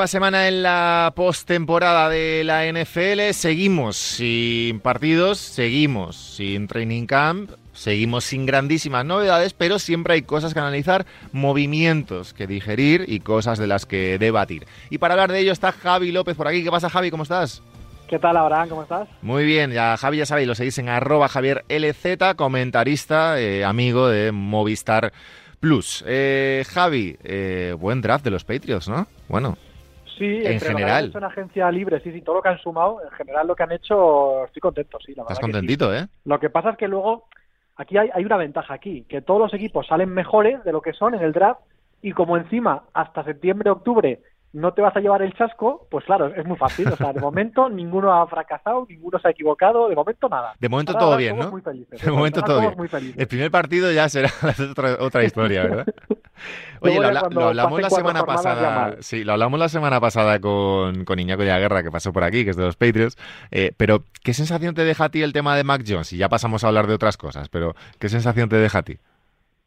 Nueva semana en la postemporada de la NFL. Seguimos sin partidos, seguimos sin training camp, seguimos sin grandísimas novedades, pero siempre hay cosas que analizar, movimientos que digerir y cosas de las que debatir. Y para hablar de ello está Javi López por aquí. ¿Qué pasa, Javi? ¿Cómo estás? ¿Qué tal, Abraham? ¿Cómo estás? Muy bien, ya Javi ya sabéis, lo seguís en arroba Javier LZ, comentarista, eh, amigo de Movistar Plus. Eh, Javi, eh, buen draft de los Patriots, ¿no? Bueno, Sí, en general. Es una agencia libre, sí, sí, todo lo que han sumado, en general lo que han hecho, estoy contento, sí. La Estás verdad que contentito, sí. ¿eh? Lo que pasa es que luego, aquí hay, hay una ventaja aquí, que todos los equipos salen mejores de lo que son en el draft y como encima hasta septiembre, octubre no te vas a llevar el chasco, pues claro, es muy fácil. O sea, de momento ninguno ha fracasado, ninguno se ha equivocado, de momento nada. De momento Ahora, todo ahora bien, ¿no? Muy felices. De momento Ahora todo bien. muy felices. El primer partido ya será otra, otra historia, ¿verdad? Oye, lo, habla- hablamos la semana pasada. Sí, lo hablamos la semana pasada con, con Iñaco de la Guerra, que pasó por aquí, que es de los Patriots. Eh, pero, ¿qué sensación te deja a ti el tema de Mac Jones? Y ya pasamos a hablar de otras cosas, pero ¿qué sensación te deja a ti?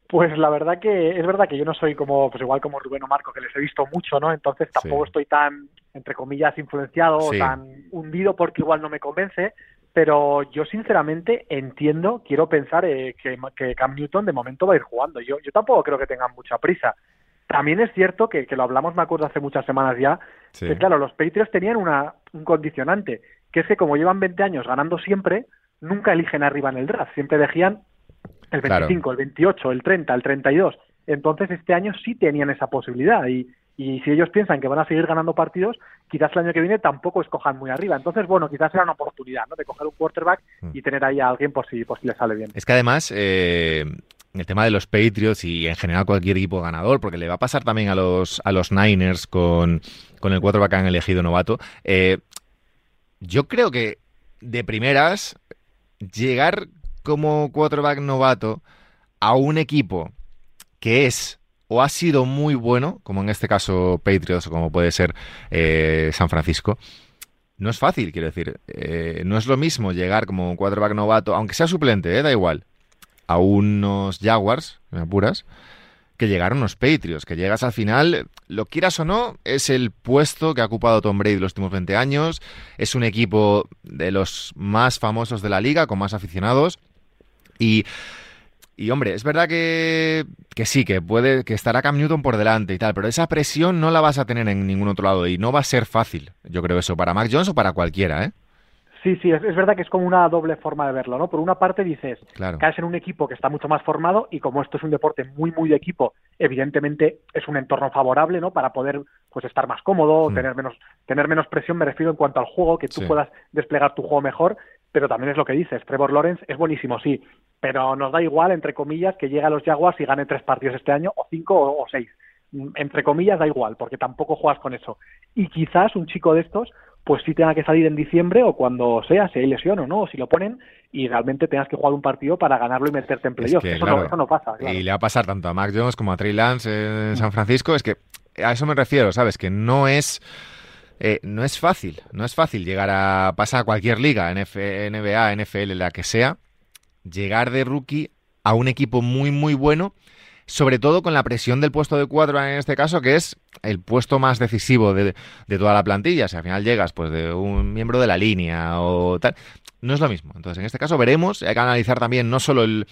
Pues la verdad que es verdad que yo no soy como, pues igual como Rubén o Marco, que les he visto mucho, ¿no? Entonces tampoco Sí. estoy tan, entre comillas, influenciado Sí. o tan hundido porque igual no me convence. Pero yo sinceramente entiendo, quiero pensar eh, que, que Cam Newton de momento va a ir jugando. Yo, yo tampoco creo que tengan mucha prisa. También es cierto que, que lo hablamos, me acuerdo, hace muchas semanas ya, Sí. que claro, los Patriots tenían una, un condicionante, que es que como llevan 20 años ganando siempre, nunca eligen arriba en el draft, siempre elegían el Claro. 25, el 28, el 30, el 32. Entonces este año sí tenían esa posibilidad y, y si ellos piensan que van a seguir ganando partidos, quizás el año que viene tampoco escojan muy arriba. Entonces, bueno, quizás será una oportunidad, ¿no? De coger un quarterback Mm. y tener ahí a alguien por si, por si le sale bien. Es que además, eh, el tema de los Patriots y en general cualquier equipo ganador, porque le va a pasar también a los, a los Niners con, con el quarterback que han elegido novato, eh, yo creo que de primeras, llegar como quarterback novato a un equipo que es o ha sido muy bueno, como en este caso Patriots o como puede ser eh, San Francisco, no es fácil, quiero decir. Eh, no es lo mismo llegar como un quarterback novato, aunque sea suplente, eh, da igual, a unos Jaguars, me apuras, que llegar a unos Patriots, que llegas al final, lo quieras o no, es el puesto que ha ocupado Tom Brady los últimos 20 años, es un equipo de los más famosos de la liga, con más aficionados, y, y hombre, es verdad que, que sí, que puede, que estará Cam Newton por delante y tal, pero esa presión no la vas a tener en ningún otro lado y no va a ser fácil, yo creo eso, para Mac Jones o para cualquiera, ¿eh? Sí, sí, es, es verdad que es como una doble forma de verlo, ¿no? Por una parte dices, Claro. caes en un equipo que está mucho más formado y como esto es un deporte muy, muy de equipo, evidentemente es un entorno favorable, ¿no? Para poder, pues, estar más cómodo, Mm. tener menos, tener menos presión, me refiero en cuanto al juego, que tú Sí. puedas desplegar tu juego mejor, pero también es lo que dices, Trevor Lawrence es buenísimo, sí, pero nos da igual, entre comillas, que llegue a los Jaguars y gane tres partidos este año, o cinco o, o seis. Mm, Entre comillas da igual, porque tampoco juegas con eso. Y quizás un chico de estos pues sí tenga que salir en diciembre o cuando sea, si hay lesión o no, o si lo ponen y realmente tengas que jugar un partido para ganarlo y meterte en Es playoff. que, eso, claro, no, eso no pasa. claro. Y le va a pasar tanto a Mac Jones como a Trey Lance en San Francisco. Es que a eso me refiero, ¿sabes? Que no es. eh, no es fácil, no es fácil llegar a. Pasa a cualquier liga, NF NBA, NFL, la que sea, llegar de rookie a un equipo muy, muy bueno, sobre todo con la presión del puesto de cuatro en este caso, que es el puesto más decisivo de, de toda la plantilla. Si al final llegas pues de un miembro de la línea o tal, no es lo mismo. Entonces, en este caso veremos, hay que analizar también no solo el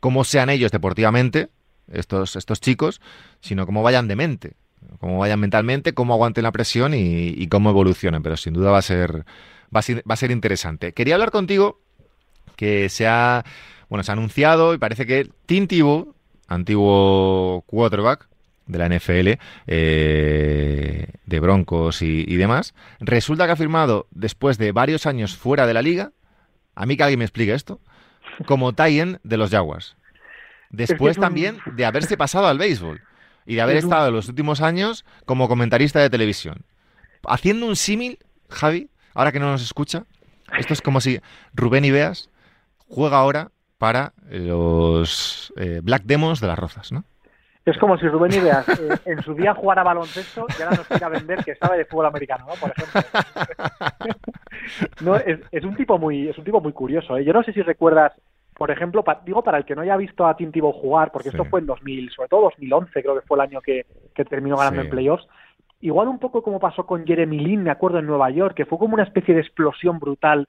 cómo sean ellos deportivamente, estos, estos chicos, sino cómo vayan de mente, cómo vayan mentalmente, cómo aguanten la presión y, cómo evolucionen. Pero sin duda va a ser, va a ser interesante. Quería hablar contigo que se ha, bueno, se ha anunciado y parece que Tim Tebow, antiguo quarterback de la NFL, eh, de Broncos y, y demás, resulta que ha firmado después de varios años fuera de la liga, a mí que alguien me explique esto, como tie de los Jaguars. Después es también de haberse pasado al béisbol y de haber Es un- estado los últimos años como comentarista de televisión. Haciendo un símil, Javi, ahora que no nos escucha, esto es como si Rubén Ibeas juega ahora para los eh, Black Demons de las Rozas, ¿no? Es como si Rubén Ideas eh, en su día jugara baloncesto y ahora nos quiera vender que sabe de fútbol americano, ¿no? Por ejemplo. no, es, es un tipo muy, es un tipo muy curioso. ¿eh? Yo no sé si recuerdas, por ejemplo, pa- digo para el que no haya visto a Tim Tebow jugar, porque Sí. esto fue en 2000, sobre todo 2011, creo que fue el año que, que terminó ganando Sí. en playoffs. igual un poco como pasó con Jeremy Lin, me acuerdo, en Nueva York, que fue como una especie de explosión brutal,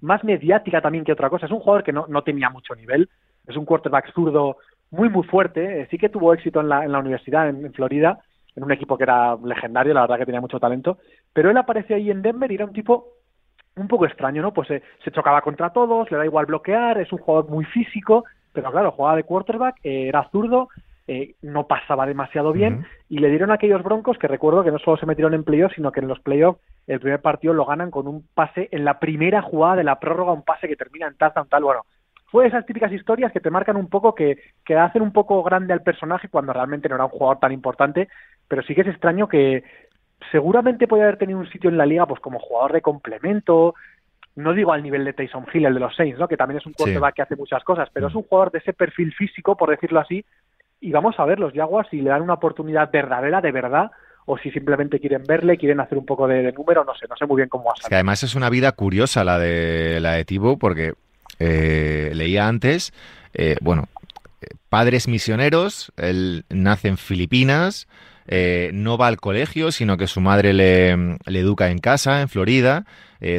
más mediática también que otra cosa. Es un jugador que no, no tenía mucho nivel, es un quarterback zurdo muy, muy fuerte, eh, sí que tuvo éxito en la, en la universidad, en, Florida, en un equipo que era legendario, la verdad que tenía mucho talento, pero él aparece ahí en Denver y era un tipo un poco extraño, ¿no? Pues eh, se chocaba contra todos, le da igual bloquear, es un jugador muy físico, pero claro, jugaba de quarterback, eh, era zurdo, eh, no pasaba demasiado bien y le dieron a aquellos Broncos que recuerdo que no solo se metieron en playoffs, sino que en los playoffs el primer partido lo ganan con un pase en la primera jugada de la prórroga, un pase que termina en touchdown tal, bueno, fue esas típicas historias que te marcan un poco, que, que hacen un poco grande al personaje cuando realmente no era un jugador tan importante, pero sí que es extraño que seguramente puede haber tenido un sitio en la liga pues como jugador de complemento, no digo al nivel de Tyson Hill, el de los Saints, ¿no? que también es un quarterback que hace muchas cosas, pero es un jugador de ese perfil físico, por decirlo así, y vamos a ver los Jaguars si le dan una oportunidad verdadera, de verdad, o si simplemente quieren verle, quieren hacer un poco de, número, no sé, no sé muy bien cómo va a que además es una vida curiosa la de la de Tibo, porque eh, leía antes, eh, bueno, padres misioneros, él nace en Filipinas, eh, no va al colegio, sino que su madre le, le educa en casa, en Florida,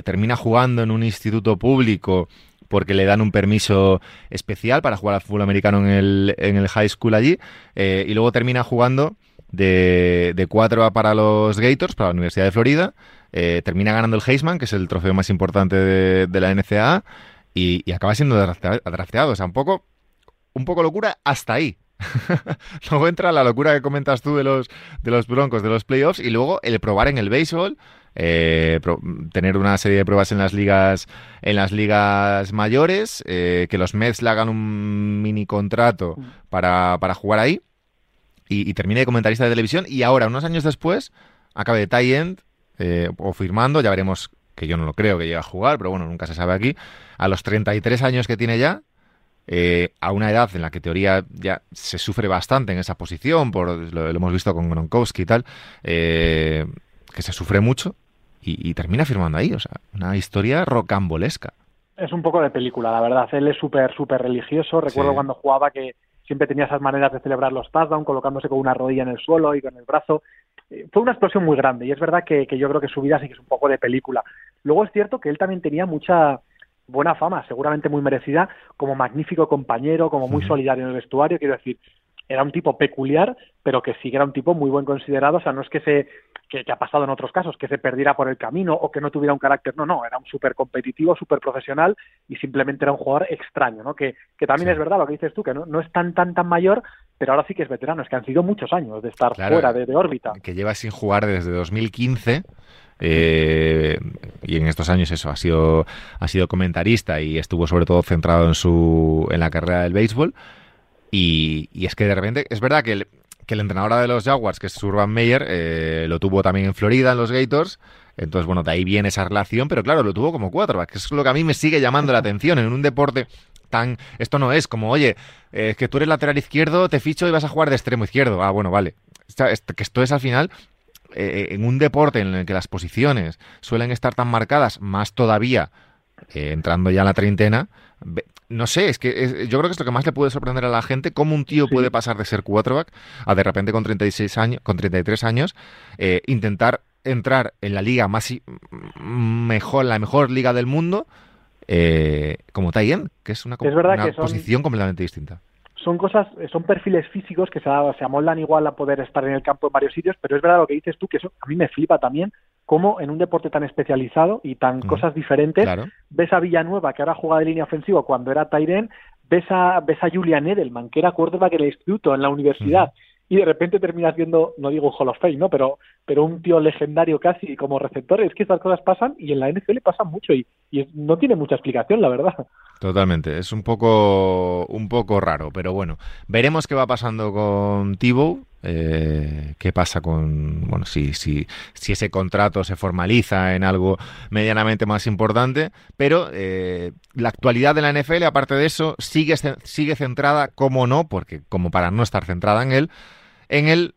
termina jugando en un instituto público porque le dan un permiso especial para jugar al fútbol americano en el, en el high school allí, eh, y luego termina jugando de, de 4 para los Gators, para la Universidad de Florida, eh, termina ganando el Heisman, que es el trofeo más importante de, la NCAA, y, acaba siendo drafteado. O sea, un poco, un poco locura hasta ahí. luego entra la locura que comentas tú de los, de los Broncos, de los playoffs, y luego el probar en el béisbol, eh, tener una serie de pruebas en las ligas en las ligas mayores, eh, que los Mets le hagan un mini contrato mm. para, para jugar ahí y, termine de comentarista de televisión y ahora, unos años después, acabe de tie end eh, o firmando, ya veremos que yo no lo creo que llegue a jugar, pero bueno, nunca se sabe aquí, a los 33 años que tiene ya, a una edad en la que teoría ya se sufre bastante en esa posición, por lo, hemos visto con Gronkowski y tal, que se sufre mucho, y, termina firmando ahí. O sea, una historia rocambolesca. Es un poco de película, la verdad. Él es súper, súper religioso. Recuerdo cuando jugaba que siempre tenía esas maneras de celebrar los touchdowns, colocándose con una rodilla en el suelo y con el brazo. Eh, fue una explosión muy grande y es verdad que, yo creo que su vida sí que es un poco de película. Luego es cierto que él también tenía mucha buena fama, seguramente muy merecida, como magnífico compañero, como muy solidario en el vestuario. Quiero decir, era un tipo peculiar, pero que sí que era un tipo muy buen considerado. O sea, no es que se que, ha pasado en otros casos, que se perdiera por el camino o que no tuviera un carácter. No, no, era un súper competitivo, súper profesional y simplemente era un jugador extraño, ¿no? Que, que también es verdad lo que dices tú, que no, no es tan, tan, tan mayor, pero ahora sí que es veterano. Es que han sido muchos años de estar fuera de, órbita. Que lleva sin jugar desde 2015. Eh, y en estos años eso ha sido ha sido comentarista y estuvo sobre todo centrado en su en la carrera del béisbol y, es que de repente es verdad que el, que el entrenador de los Jaguars, que es Urban Meyer, eh, lo tuvo también en Florida, en los Gators. Entonces, bueno, de ahí viene esa relación, pero claro, lo tuvo como cuatro, que es lo que a mí me sigue llamando la atención en un deporte tan... Esto no es como, oye, es eh, que tú eres lateral izquierdo, te ficho y vas a jugar de extremo izquierdo. Ah, bueno, vale. Que esto es al final eh, en un deporte en el que las posiciones suelen estar tan marcadas, más todavía entrando ya en la treintena, no sé, es que yo creo que es lo que más le puede sorprender a la gente, cómo un tío puede pasar de ser quarterback a de repente con 36 años, con 33 años, eh, intentar entrar en la liga más mejor, la mejor liga del mundo, eh, como Tayen, que es una, posición completamente distinta. Son cosas, son perfiles físicos que se, se amoldan igual a poder estar en el campo en varios sitios, pero es verdad lo que dices tú, que eso a mí me flipa también, cómo en un deporte tan especializado y tan cosas diferentes, ves a Villanueva, que ahora juega de línea ofensiva cuando era Tyren, ves a, ves a Julian Edelman, que era quarterback en el instituto, en la universidad, y de repente terminas viendo, no digo Hall of Fame, ¿no? Pero, pero un tío legendario casi como receptor. Es que estas cosas pasan y en la NFL pasan mucho y, y no tiene mucha explicación, la verdad. Totalmente, es un poco, un poco raro, pero bueno, veremos qué va pasando con Tibo, eh, qué pasa con, bueno, si, si, ese contrato se formaliza en algo medianamente más importante, pero eh, la actualidad de la NFL, aparte de eso, sigue, sigue centrada, como no, porque como para no estar centrada en él, en el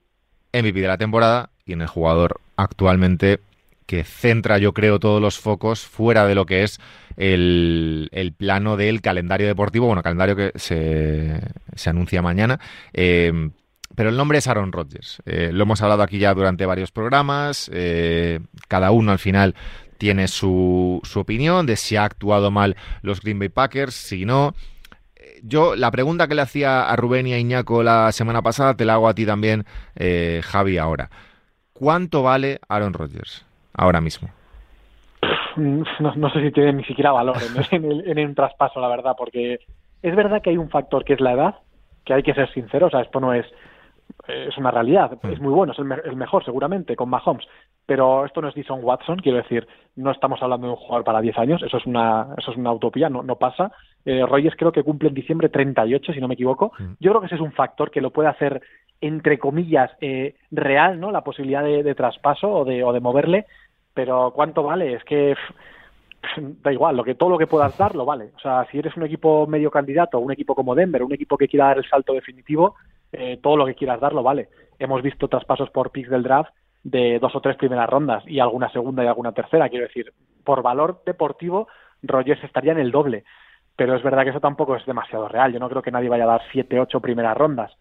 MVP de la temporada y en el jugador actualmente que centra, yo creo, todos los focos fuera de lo que es el, el plano del calendario deportivo, bueno, calendario que se, se anuncia mañana. Eh, pero el nombre es Aaron Rodgers. Eh, lo hemos hablado aquí ya durante varios programas. Eh, cada uno al final tiene su, su opinión de si ha actuado mal los Green Bay Packers, si no yo la pregunta que le hacía a Rubén y a Iñaco la semana pasada te la hago a ti también, eh, Javi, ahora. ¿Cuánto vale Aaron Rodgers ahora mismo? No, sé si tiene ni siquiera valor en, en, un traspaso, la verdad, porque es verdad que hay un factor que es la edad, que hay que ser sinceros, o sea, esto no es es una realidad, mm. es muy bueno, es el, mejor seguramente con Mahomes, pero esto no es Dison Watson, quiero decir, no estamos hablando de un jugador para 10 años, eso es una, eso es una utopía, no, no pasa. Eh, Rogers creo que cumple en diciembre 38, si no me equivoco. Mm. Yo creo que ese es un factor que lo puede hacer, entre comillas, eh, real, ¿no? La posibilidad de, traspaso o de, o de moverle, pero ¿cuánto vale? Es que da igual, lo que todo lo que puedas dar lo vale. O sea, si eres un equipo medio candidato, un equipo como Denver, un equipo que quiera dar el salto definitivo, eh, todo lo que quieras darlo vale. Hemos visto traspasos por picks del draft de dos o tres primeras rondas y alguna segunda y alguna tercera. Quiero decir, por valor deportivo, Rogers estaría en el doble. Pero es verdad que eso tampoco es demasiado real. Yo no creo que nadie vaya a dar siete, ocho primeras rondas.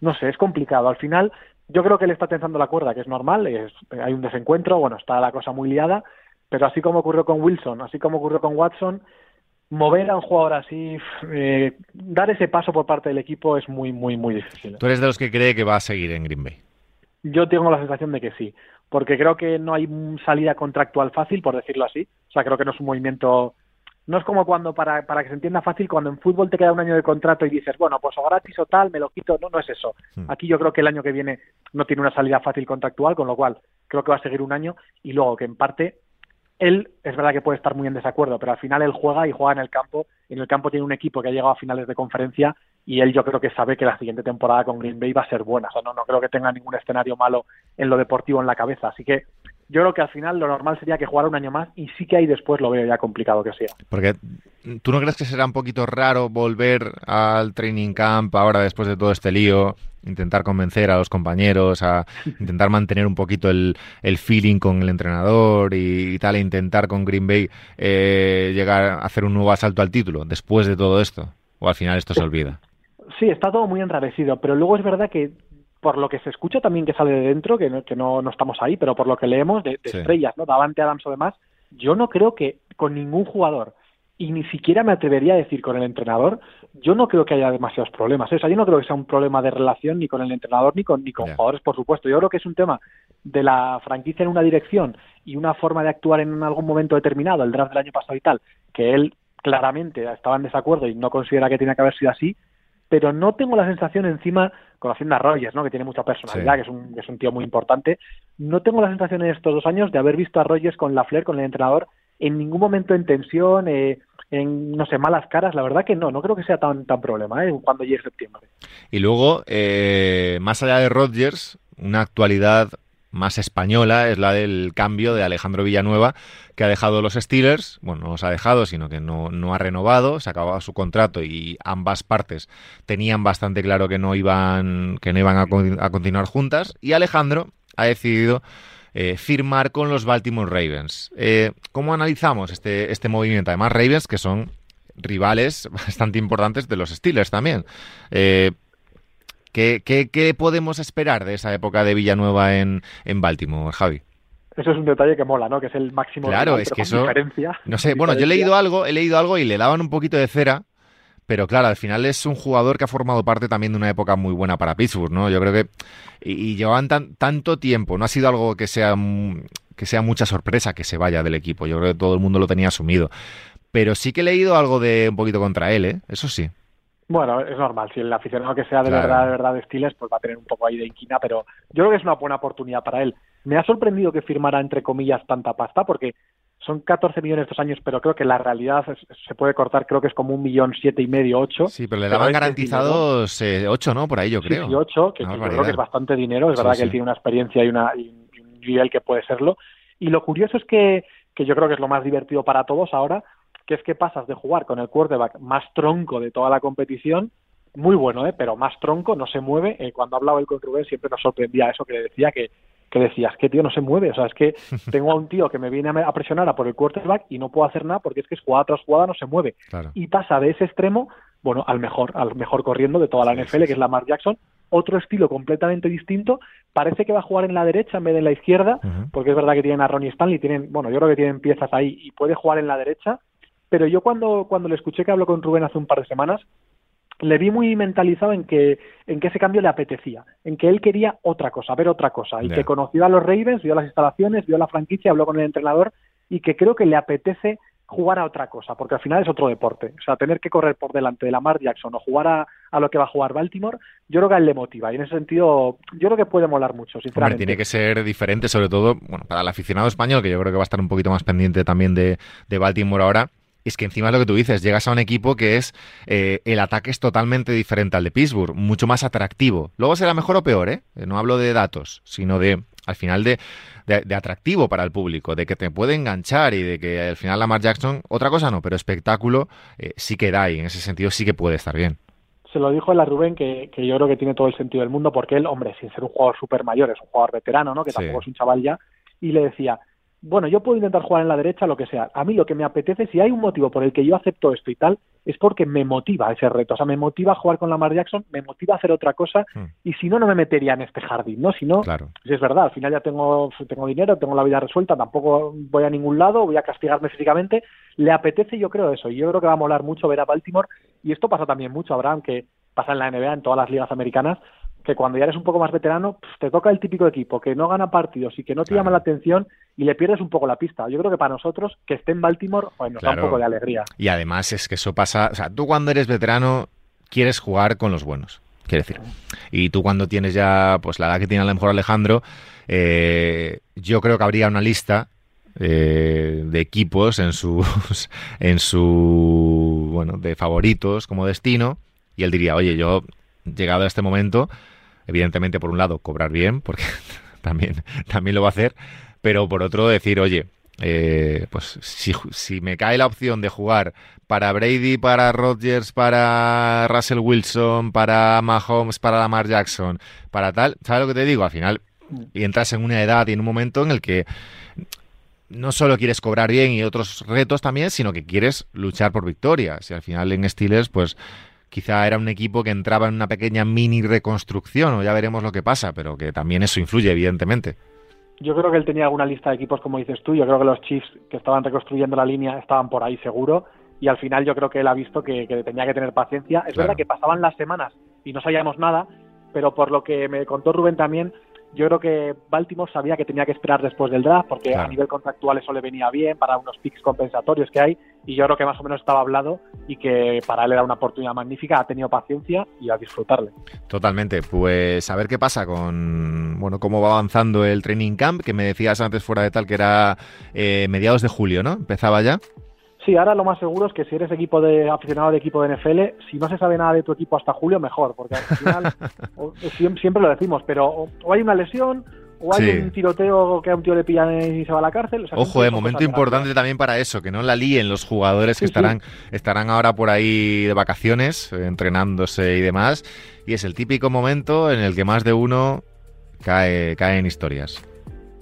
No sé, es complicado. Al final, yo creo que le está tensando la cuerda, que es normal. Es, hay un desencuentro, bueno, está la cosa muy liada. Pero así como ocurrió con Wilson, así como ocurrió con Watson, mover a un jugador así, eh, dar ese paso por parte del equipo es muy, muy, muy difícil. ¿Tú eres de los que cree que va a seguir en Green Bay? Yo tengo la sensación de que sí, porque creo que no hay salida contractual fácil, por decirlo así. O sea, creo que no es un movimiento... No es como cuando, para, para que se entienda fácil, cuando en fútbol te queda un año de contrato y dices, bueno, pues o gratis o tal, me lo quito. No, no es eso. Hmm. Aquí yo creo que el año que viene no tiene una salida fácil contractual, con lo cual creo que va a seguir un año y luego que en parte él es verdad que puede estar muy en desacuerdo, pero al final él juega y juega en el campo. En el campo tiene un equipo que ha llegado a finales de conferencia y él yo creo que sabe que la siguiente temporada con Green Bay va a ser buena. O sea, no, no creo que tenga ningún escenario malo en lo deportivo en la cabeza. Así que yo creo que al final lo normal sería que jugara un año más y sí que ahí después lo veo ya complicado que sea. Porque tú no crees que será un poquito raro volver al training camp ahora después de todo este lío, intentar convencer a los compañeros, a intentar mantener un poquito el, feeling con el entrenador y, tal, e intentar con Green Bay eh, llegar a hacer un nuevo asalto al título después de todo esto? ¿O al final esto se olvida? Sí, está todo muy enrarecido, pero luego es verdad que por lo que se escucha también que sale de dentro, que no, que no, no estamos ahí, pero por lo que leemos de, estrellas, ¿no? Davante Adams o demás, yo no creo que con ningún jugador, y ni siquiera me atrevería a decir con el entrenador, yo no creo que haya demasiados problemas. ¿eh? O sea, yo no creo que sea un problema de relación ni con el entrenador ni con, ni con jugadores, por supuesto. Yo creo que es un tema de la franquicia en una dirección y una forma de actuar en algún momento determinado, el draft del año pasado y tal, que él claramente estaba en desacuerdo y no considera que tiene que haber sido así, pero no tengo la sensación encima, conociendo a Rogers, ¿no? que tiene mucha personalidad, que, es un, es un tío muy importante, no tengo la sensación en estos dos años de haber visto a Rogers con la Flair, con el entrenador, en ningún momento en tensión, eh, en, no sé, malas caras, la verdad que no, no creo que sea tan, tan problema ¿eh? cuando llegue septiembre. Y luego, eh, más allá de Rogers, una actualidad más española es la del cambio de Alejandro Villanueva, que ha dejado los Steelers, bueno, no los ha dejado, sino que no, no ha renovado, se acababa su contrato y ambas partes tenían bastante claro que no iban, que no iban a, continuar juntas, y Alejandro ha decidido eh, firmar con los Baltimore Ravens. Eh, ¿Cómo analizamos este, este movimiento? Además, Ravens, que son rivales bastante importantes de los Steelers también. Eh, ¿Qué, qué, podemos esperar de esa época de Villanueva en, en Baltimore, Javi? Eso es un detalle que mola, ¿no? Que es el máximo claro, es que eso, diferencia. No sé, bueno, yo he leído algo, he leído algo y le daban un poquito de cera, pero claro, al final es un jugador que ha formado parte también de una época muy buena para Pittsburgh, ¿no? Yo creo que y, llevaban tanto tiempo, no ha sido algo que sea que sea mucha sorpresa que se vaya del equipo. Yo creo que todo el mundo lo tenía asumido. Pero sí que he leído algo de un poquito contra él, ¿eh? Eso sí. Bueno, es normal. Si el aficionado que sea de verdad, de verdad de pues va a tener un poco ahí de inquina, pero yo creo que es una buena oportunidad para él. Me ha sorprendido que firmara, entre comillas, tanta pasta, porque son 14 millones estos años, pero creo que la realidad se puede cortar, creo que es como un millón siete y medio, ocho. Sí, pero le daban garantizados eh, ocho, ¿no? Por ahí yo creo. Sí, ocho, que, creo que es bastante dinero. Es verdad que él tiene una experiencia y, una, y un nivel que puede serlo. Y lo curioso es que, que yo creo que es lo más divertido para todos ahora, que es que pasas de jugar con el quarterback más tronco de toda la competición, muy bueno, ¿eh? pero más tronco, no se mueve. Eh, cuando hablaba él con Rubén siempre nos sorprendía eso que decía que, que decías, que tío no se mueve, o sea, es que tengo a un tío que me viene a presionar a por el quarterback y no puedo hacer nada porque es que es jugada tras jugada no se mueve. Y pasa de ese extremo, bueno, al mejor, al mejor corriendo de toda la NFL, que es Lamar Jackson, otro estilo completamente distinto. Parece que va a jugar en la derecha en vez de en la izquierda, porque es verdad que tienen a Ronnie Stanley, tienen, bueno, yo creo que tienen piezas ahí y puede jugar en la derecha. Pero yo cuando, cuando le escuché que habló con Rubén hace un par de semanas, le vi muy mentalizado en que, en que ese cambio le apetecía, en que él quería otra cosa, ver otra cosa, y que conoció a los Ravens, vio las instalaciones, vio la franquicia, habló con el entrenador, y que creo que le apetece jugar a otra cosa, porque al final es otro deporte. O sea, tener que correr por delante de Lamar Jackson o jugar a, lo que va a jugar Baltimore, yo creo que a él le motiva. Y en ese sentido, yo creo que puede molar mucho, sinceramente. tiene que ser diferente, sobre todo bueno, para el aficionado español, que yo creo que va a estar un poquito más pendiente también de, de Baltimore ahora es que encima es lo que tú dices, llegas a un equipo que es, eh, el ataque es totalmente diferente al de Pittsburgh, mucho más atractivo. Luego será mejor o peor, ¿eh? No hablo de datos, sino de, al final, de, de, atractivo para el público, de que te puede enganchar y de que al final Lamar Jackson, otra cosa no, pero espectáculo eh, sí que da y en ese sentido sí que puede estar bien. Se lo dijo la Rubén que, que yo creo que tiene todo el sentido del mundo porque él, hombre, sin ser un jugador súper mayor, es un jugador veterano, ¿no? Que tampoco es un chaval ya, y le decía, bueno, yo puedo intentar jugar en la derecha, lo que sea. A mí lo que me apetece, si hay un motivo por el que yo acepto esto y tal, es porque me motiva ese reto. O sea, me motiva a jugar con Lamar Jackson, me motiva a hacer otra cosa, hmm. y si no, no me metería en este jardín, ¿no? Si no, si es verdad, al final ya tengo, tengo dinero, tengo la vida resuelta, tampoco voy a ningún lado, voy a castigarme físicamente. Le apetece, yo creo, eso. Y yo creo que va a molar mucho ver a Baltimore, y esto pasa también mucho, Abraham, que pasa en la NBA, en todas las ligas americanas, que cuando ya eres un poco más veterano, te toca el típico equipo que no gana partidos y que no te llama la atención y le pierdes un poco la pista. Yo creo que para nosotros, que esté en Baltimore, pues nos da un poco de alegría. Y además es que eso pasa, o sea, tú cuando eres veterano quieres jugar con los buenos, quiere decir. Y tú cuando tienes ya, pues la edad que tiene a lo mejor Alejandro, eh, yo creo que habría una lista eh, de equipos en sus, en su, bueno, de favoritos como destino y él diría, oye, yo llegado a este momento evidentemente, por un lado, cobrar bien, porque también, también lo va a hacer, pero por otro, decir, oye, eh, pues si, si, me cae la opción de jugar para Brady, para Rodgers, para Russell Wilson, para Mahomes, para Lamar Jackson, para tal, ¿sabes lo que te digo? Al final, y entras en una edad y en un momento en el que no solo quieres cobrar bien y otros retos también, sino que quieres luchar por victorias. Y al final en Steelers, pues quizá era un equipo que entraba en una pequeña mini reconstrucción, o ya veremos lo que pasa, pero que también eso influye, evidentemente. Yo creo que él tenía alguna lista de equipos, como dices tú. Yo creo que los Chiefs que estaban reconstruyendo la línea estaban por ahí seguro. Y al final yo creo que él ha visto que, tenía que tener paciencia. Es verdad que pasaban las semanas y no sabíamos nada, pero por lo que me contó Rubén también, yo creo que Baltimore sabía que tenía que esperar después del draft porque a nivel contractual eso le venía bien para unos picks compensatorios que hay y yo creo que más o menos estaba hablado y que para él era una oportunidad magnífica, ha tenido paciencia y a disfrutarle. Totalmente, pues a ver qué pasa con, bueno, cómo va avanzando el training camp, que me decías antes fuera de tal que era eh, mediados de julio, ¿no? ¿Empezaba ya? Sí, ahora lo más seguro es que si eres equipo de aficionado de equipo de NFL, si no se sabe nada de tu equipo hasta julio, mejor, porque al final siempre lo decimos, pero o hay una lesión o hay un tiroteo que a un tío le pillan y se va a la cárcel. Ojo, eh, momento importante también para eso, que no la líen los jugadores que estarán, estarán ahora por ahí de vacaciones, eh, entrenándose y demás, y es el típico momento en el que más de uno cae, cae en historias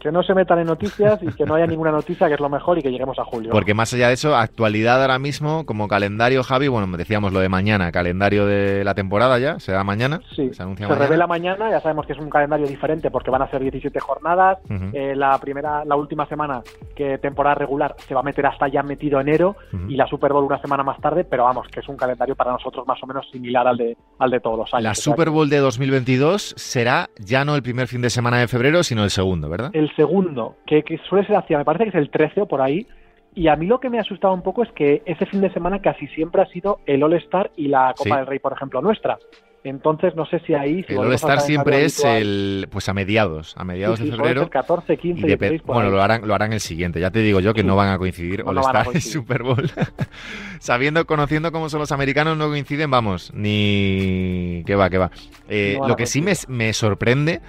que no se metan en noticias y que no haya ninguna noticia, que es lo mejor, y que lleguemos a julio. Porque más allá de eso, actualidad ahora mismo, como calendario, Javi, bueno, decíamos lo de mañana, calendario de la temporada ya, ¿se da mañana? Sí, se, anuncia se revela mañana, ya sabemos que es un calendario diferente porque van a ser 17 jornadas, eh, la primera, la última semana que temporada regular se va a meter hasta ya metido enero y la Super Bowl una semana más tarde, pero vamos, que es un calendario para nosotros más o menos similar al de, al de todos los años. La Super Bowl de 2022 será ya no el primer fin de semana de febrero, sino el segundo, ¿verdad? El segundo, que, suele ser hacia, me parece que es el 13 o por ahí, y a mí lo que me ha asustado un poco es que ese fin de semana casi siempre ha sido el All-Star y la Copa del Rey, por ejemplo, nuestra. Entonces, no sé si ahí... el All-Star siempre es el, pues a mediados, a mediados de febrero. 14, 15, Bueno, lo harán, lo harán el siguiente. Ya te digo yo que no van a coincidir All-Star y Super Bowl. Sabiendo, conociendo cómo son los americanos, no coinciden, vamos, ni... que va, que va. Eh, lo que sí me, me sorprende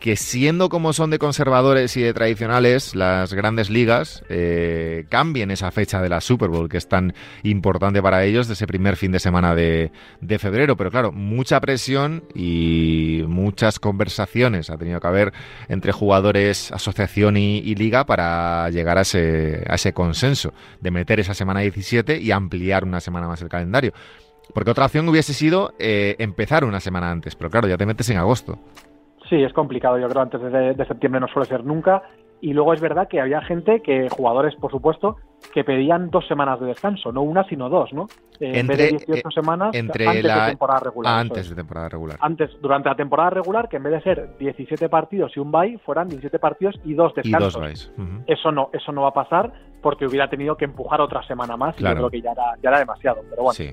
que siendo como son de conservadores y de tradicionales, las grandes ligas eh, cambien esa fecha de la Super Bowl, que es tan importante para ellos, de ese primer fin de semana de, febrero. Pero claro, mucha presión y muchas conversaciones ha tenido que haber entre jugadores, asociación y, liga para llegar a ese, a ese consenso de meter esa semana 17 y ampliar una semana más el calendario. Porque otra opción hubiese sido eh, empezar una semana antes, pero claro, ya te metes en agosto. Sí, es complicado, yo creo, antes de, de septiembre no suele ser nunca. Y luego es verdad que había gente, que jugadores, por supuesto, que pedían dos semanas de descanso, no una, sino dos, ¿no? Eh, en vez de 18 semanas entre antes la... de temporada regular. Antes de temporada regular. Antes, durante la temporada regular, que en vez de ser 17 partidos y un bye, fueran 17 partidos y dos descansos. Y dos byes. Uh -huh. Eso no, eso no va a pasar porque hubiera tenido que empujar otra semana más claro. y yo creo que ya era, ya era demasiado. Pero bueno. Sí.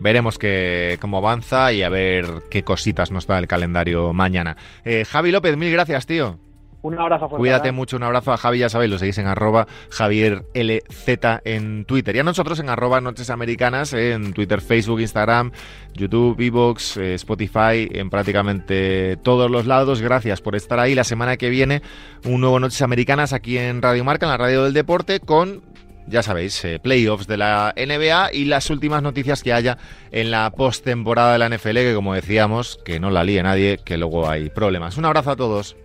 Veremos que, cómo avanza y a ver qué cositas nos da el calendario mañana. Eh, Javi López, mil gracias, tío. Un abrazo fuerte. Cuídate mucho, un abrazo a Javi, ya sabéis, lo seguís en arroba Javier LZ en Twitter. Y a nosotros en arroba Noches Americanas, en Twitter, Facebook, Instagram, YouTube, Evox, eh, Spotify, en prácticamente todos los lados. Gracias por estar ahí. La semana que viene, un nuevo Noches Americanas aquí en Radio Marca, en la radio del deporte, con ya sabéis, eh, playoffs de la NBA y las últimas noticias que haya en la postemporada de la NFL, que como decíamos, que no la líe nadie, que luego hay problemas. Un abrazo a todos.